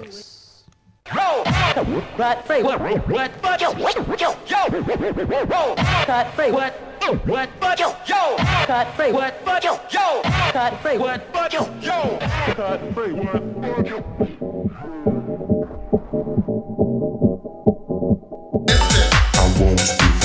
Campus. Cut free. What? What? What? Yo, yo. Cut. What? What? Yo. Cut free. What? Yo. Cut free. What? Yo. Cut free. What? Yo. I won't be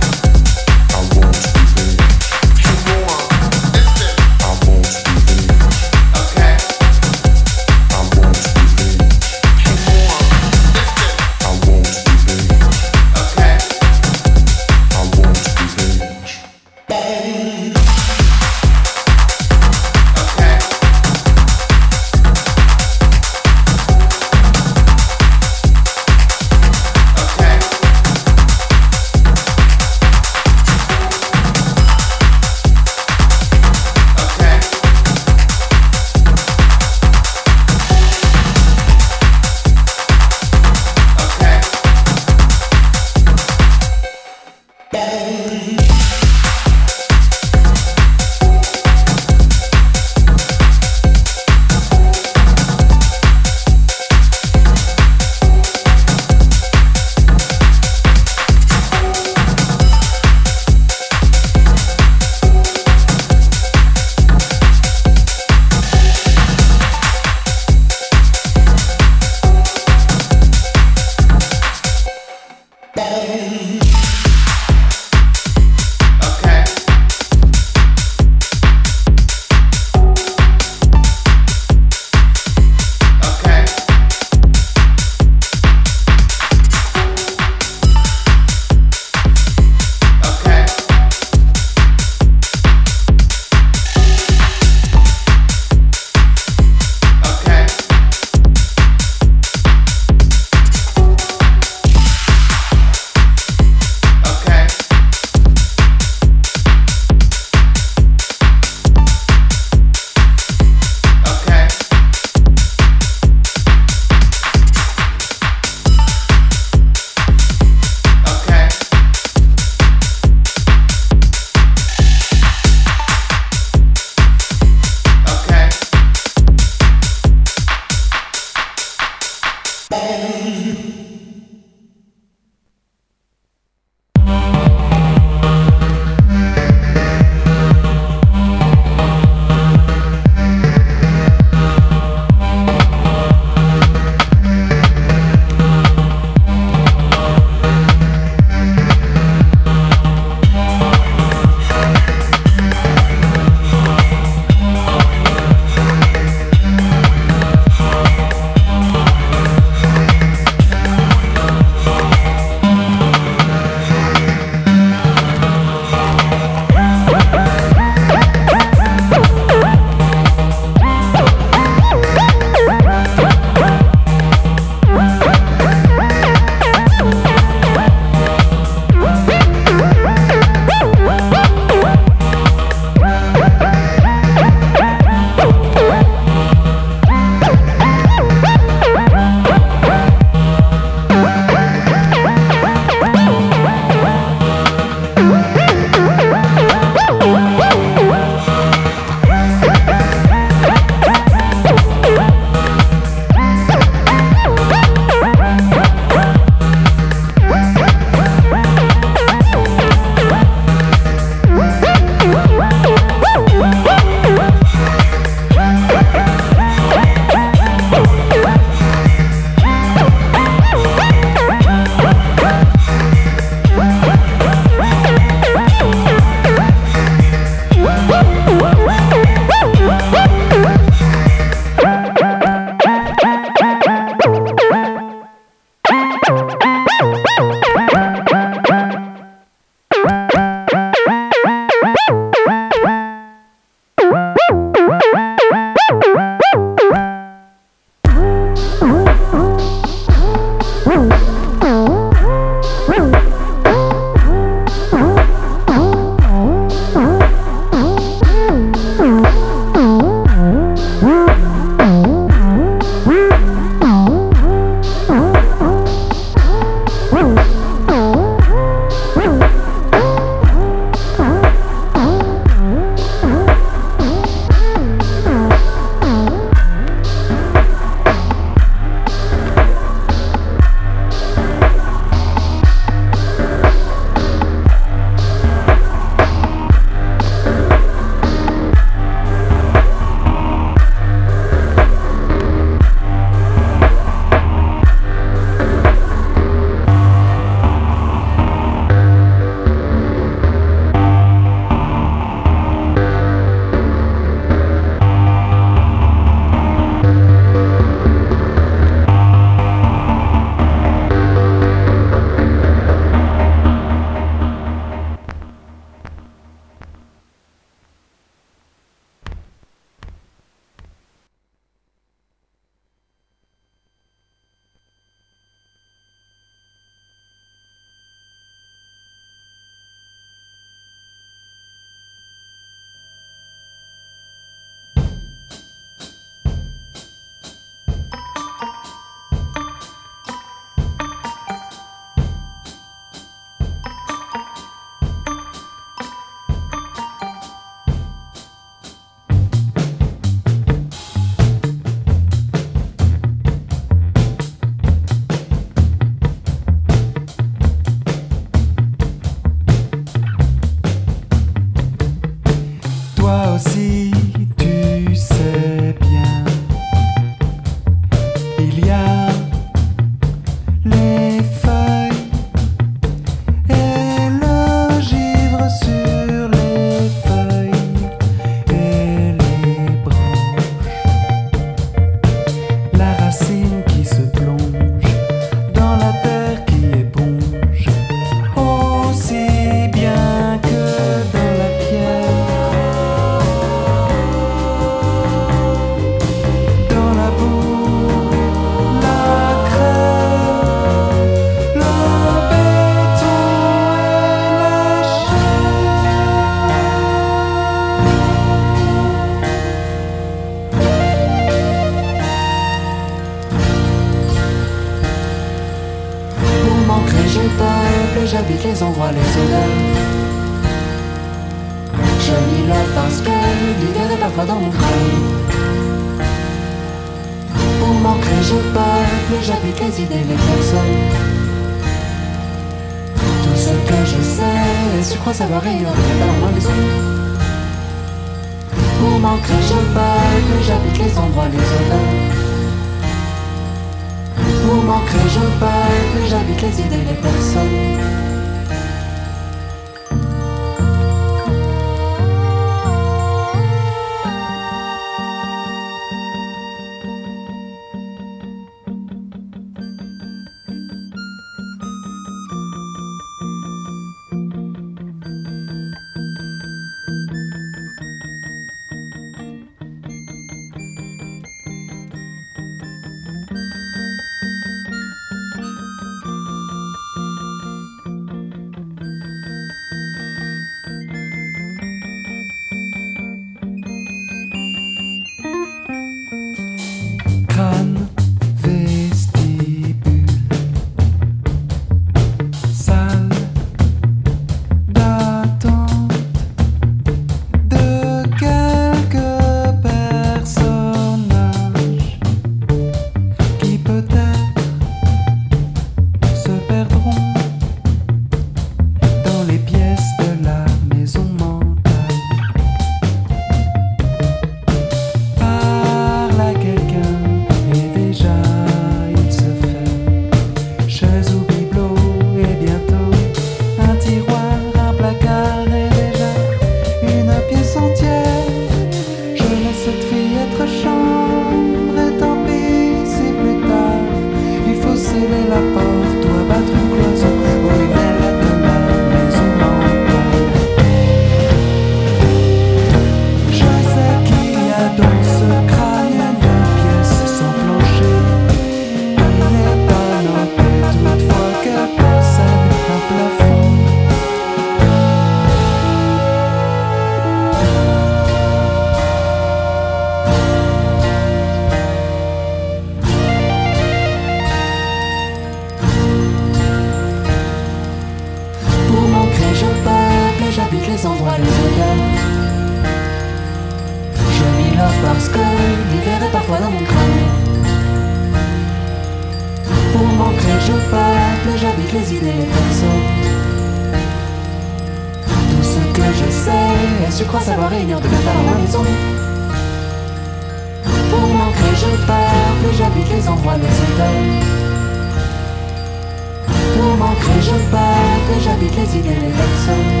je pars, plus j'habite les idées, les personnes.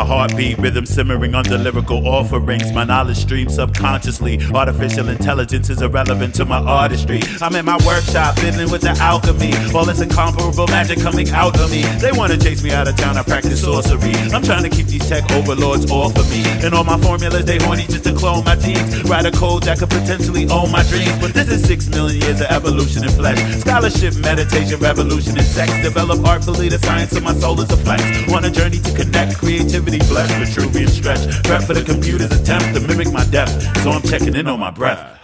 My heartbeat, rhythm simmering under lyrical offerings. My knowledge streams subconsciously. Artificial intelligence is irrelevant to my artistry. I'm in my workshop, fiddling with the alchemy. All this incomparable magic coming out of me. They wanna chase me out of town, I practice sorcery. I'm trying to keep these tech overlords off of me. And all my formulas, they horny just to clone my genes. Write a code that could potentially own my dreams. But this is six million years of evolution in flesh. Scholarship, meditation, revolution in sex. Develop artfully the science of my soul is a flex. On a journey to connect, creativity blessed, Vitruvian stretch. Prep for the computer's attempt to mimic my depth. So I'm checking in on my breath.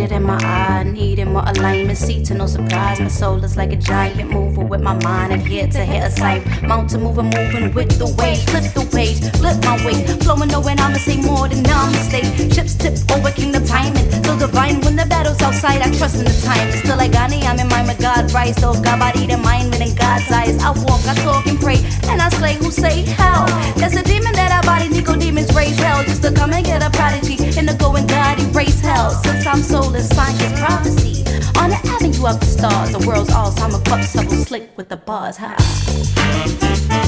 It in my eye, needing more alignment. See to no surprise, my soul is like a giant mover with my mind adhere to hit a sight. Mountain moving, moving with the waves. Flip the waves, flip my way. Flowing, knowing I'ma say more than namaste. Ships tip over, kingdom timing. So divine when the battle's outside, I trust in the time. Still like Ghani, I'm in mind with God, rise. Though God body, the mind, within God's eyes. I walk, I talk and pray, and I slay who say hell. There's a demon that I body, Nicodemus raise hell. Just to come and get a prodigy. And to go and God erase hell. Since I'm soulless, science prophecy. On the avenue of the stars, the world's Alzheimer cup subtle slick with the bars. Ha.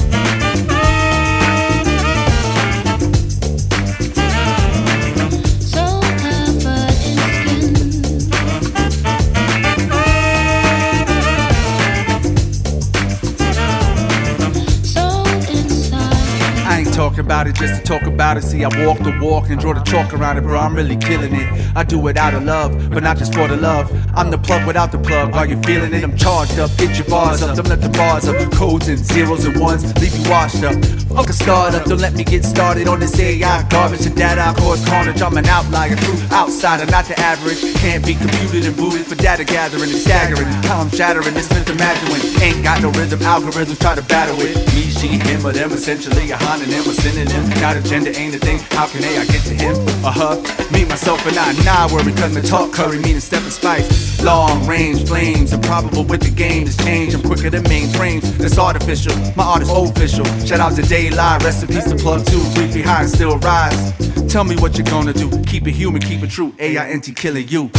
About it just to talk about it. See, I walk the walk and draw the chalk around it, bro. I'm really killing it. I do it out of love, but not just for the love. I'm the plug without the plug. Are you feeling it? I'm charged up. Get your bars up. Don't let the bars up. Codes and zeros and ones leave you washed up. Fuck a startup. Don't let me get started on this AI garbage and data. I cause carnage. I'm an outlier, true outsider, not the average. Can't be computed and booted for data gathering. It's staggering how I'm shattering this myth. Imagine when ain't got no rhythm. Algorithms try to battle it. Me, she, him, or them. Essentially a homonym, a synonym. Not a gender ain't a thing. How can they? I get to him Uh huh. Me, myself, and I. Nah, worry, cause my talk curry meaning step and spice. Long range flames, improbable with the game is change. I'm quicker than mainframes. That's artificial. My art is official. Shout out to Daylight. In to plug feet high and still rise. Tell me what you're gonna do. Keep it human, keep it true. AI A I N T killing you.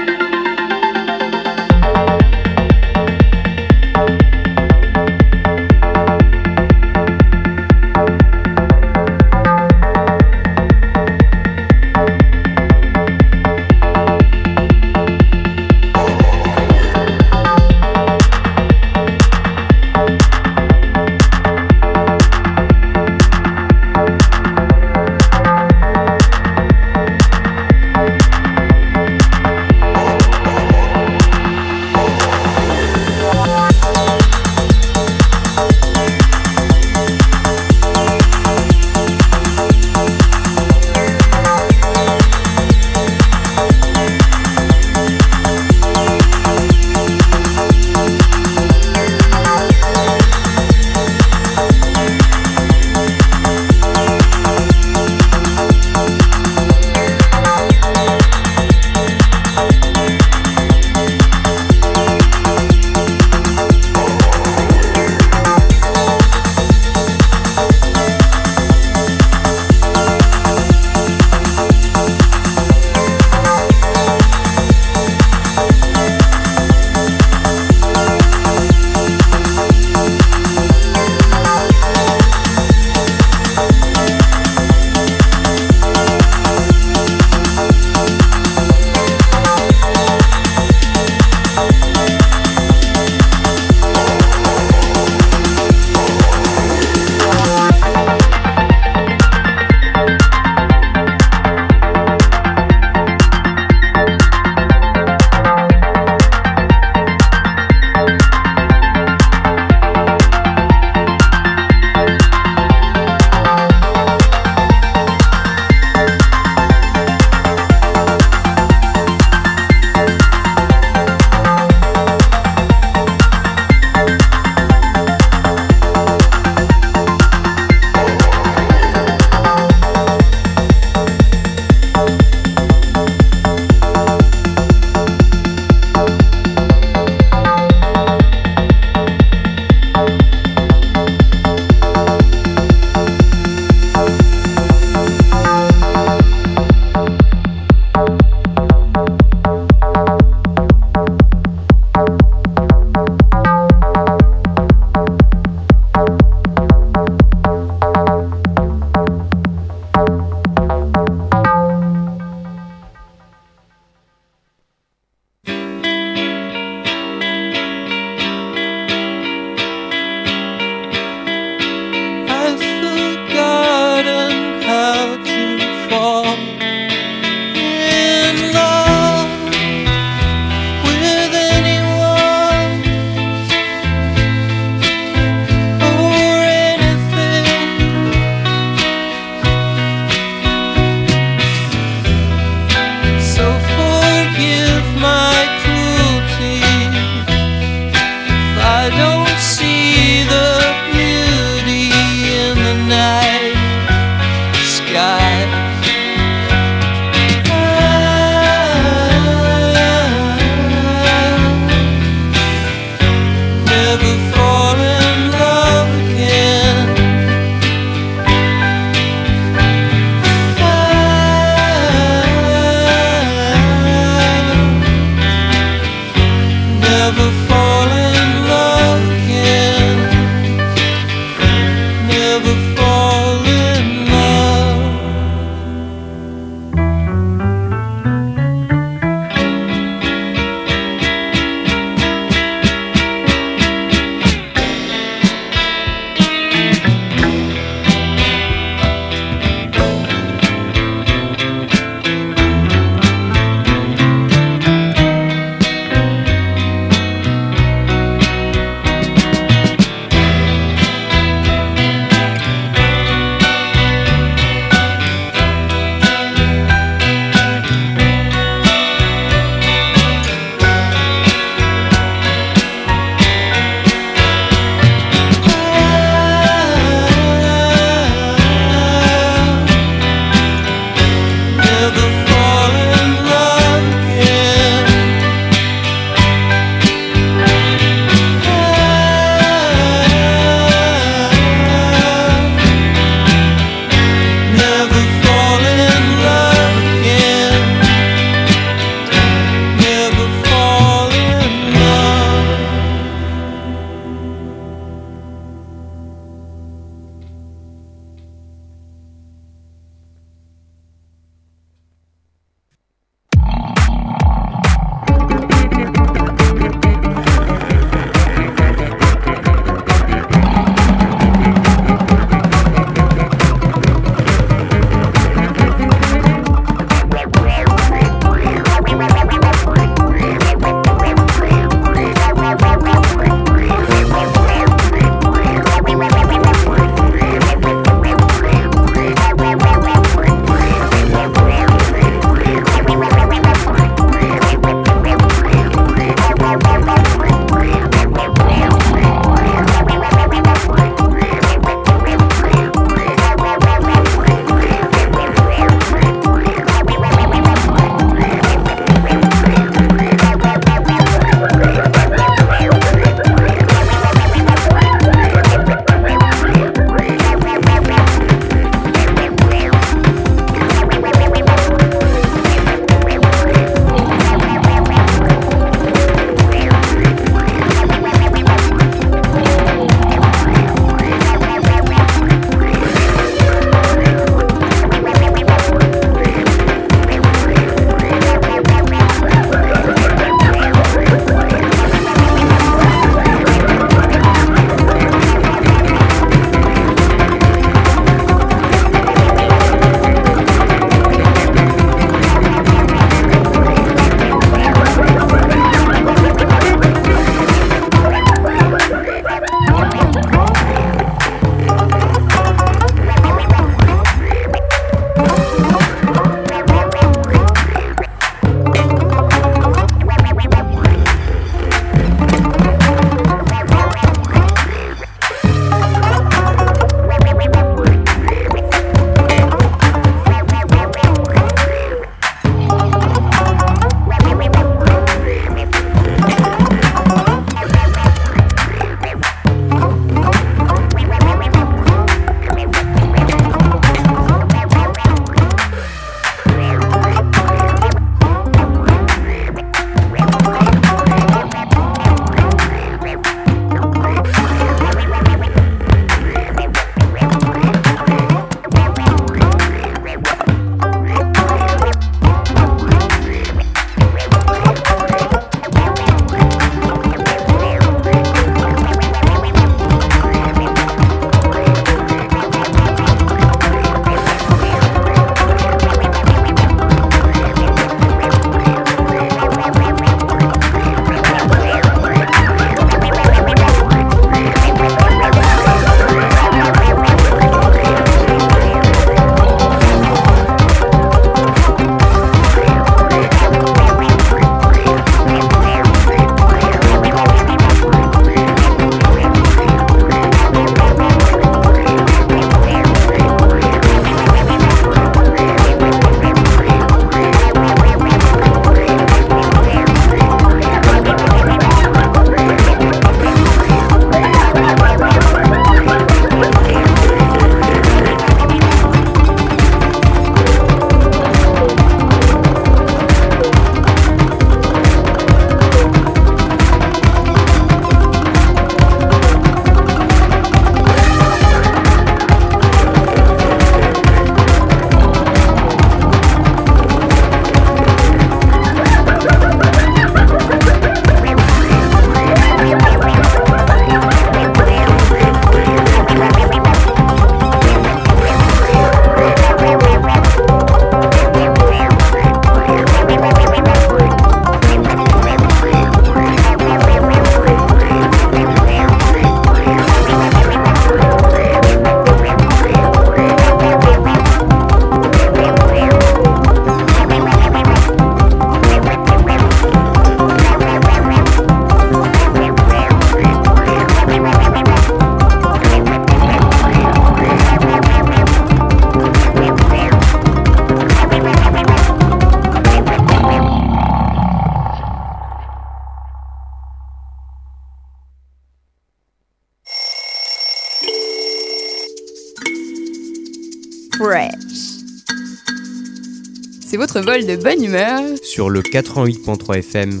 Vol de bonne humeur sur le 88.3 FM.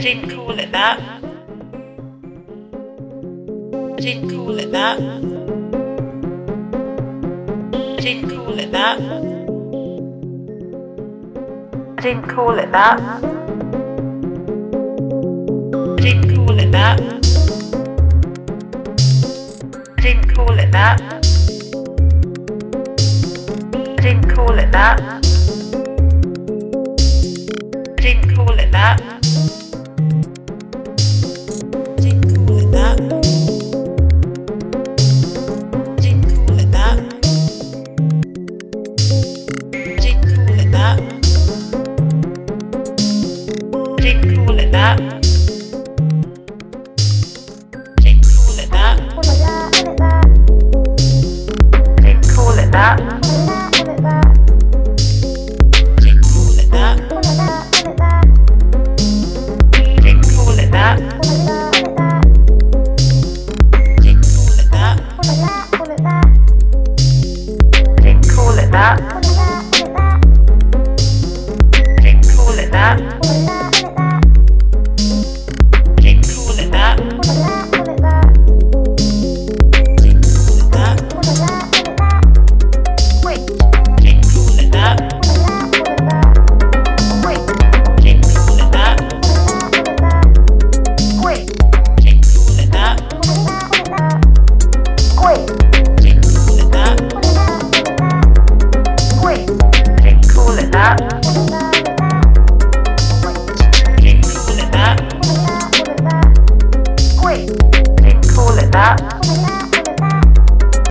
Didn't call it that. I Didn't call it that. I Didn't call it that. I Didn't call it that. I Didn't call it that. I Didn't call it that. I Didn't call it that.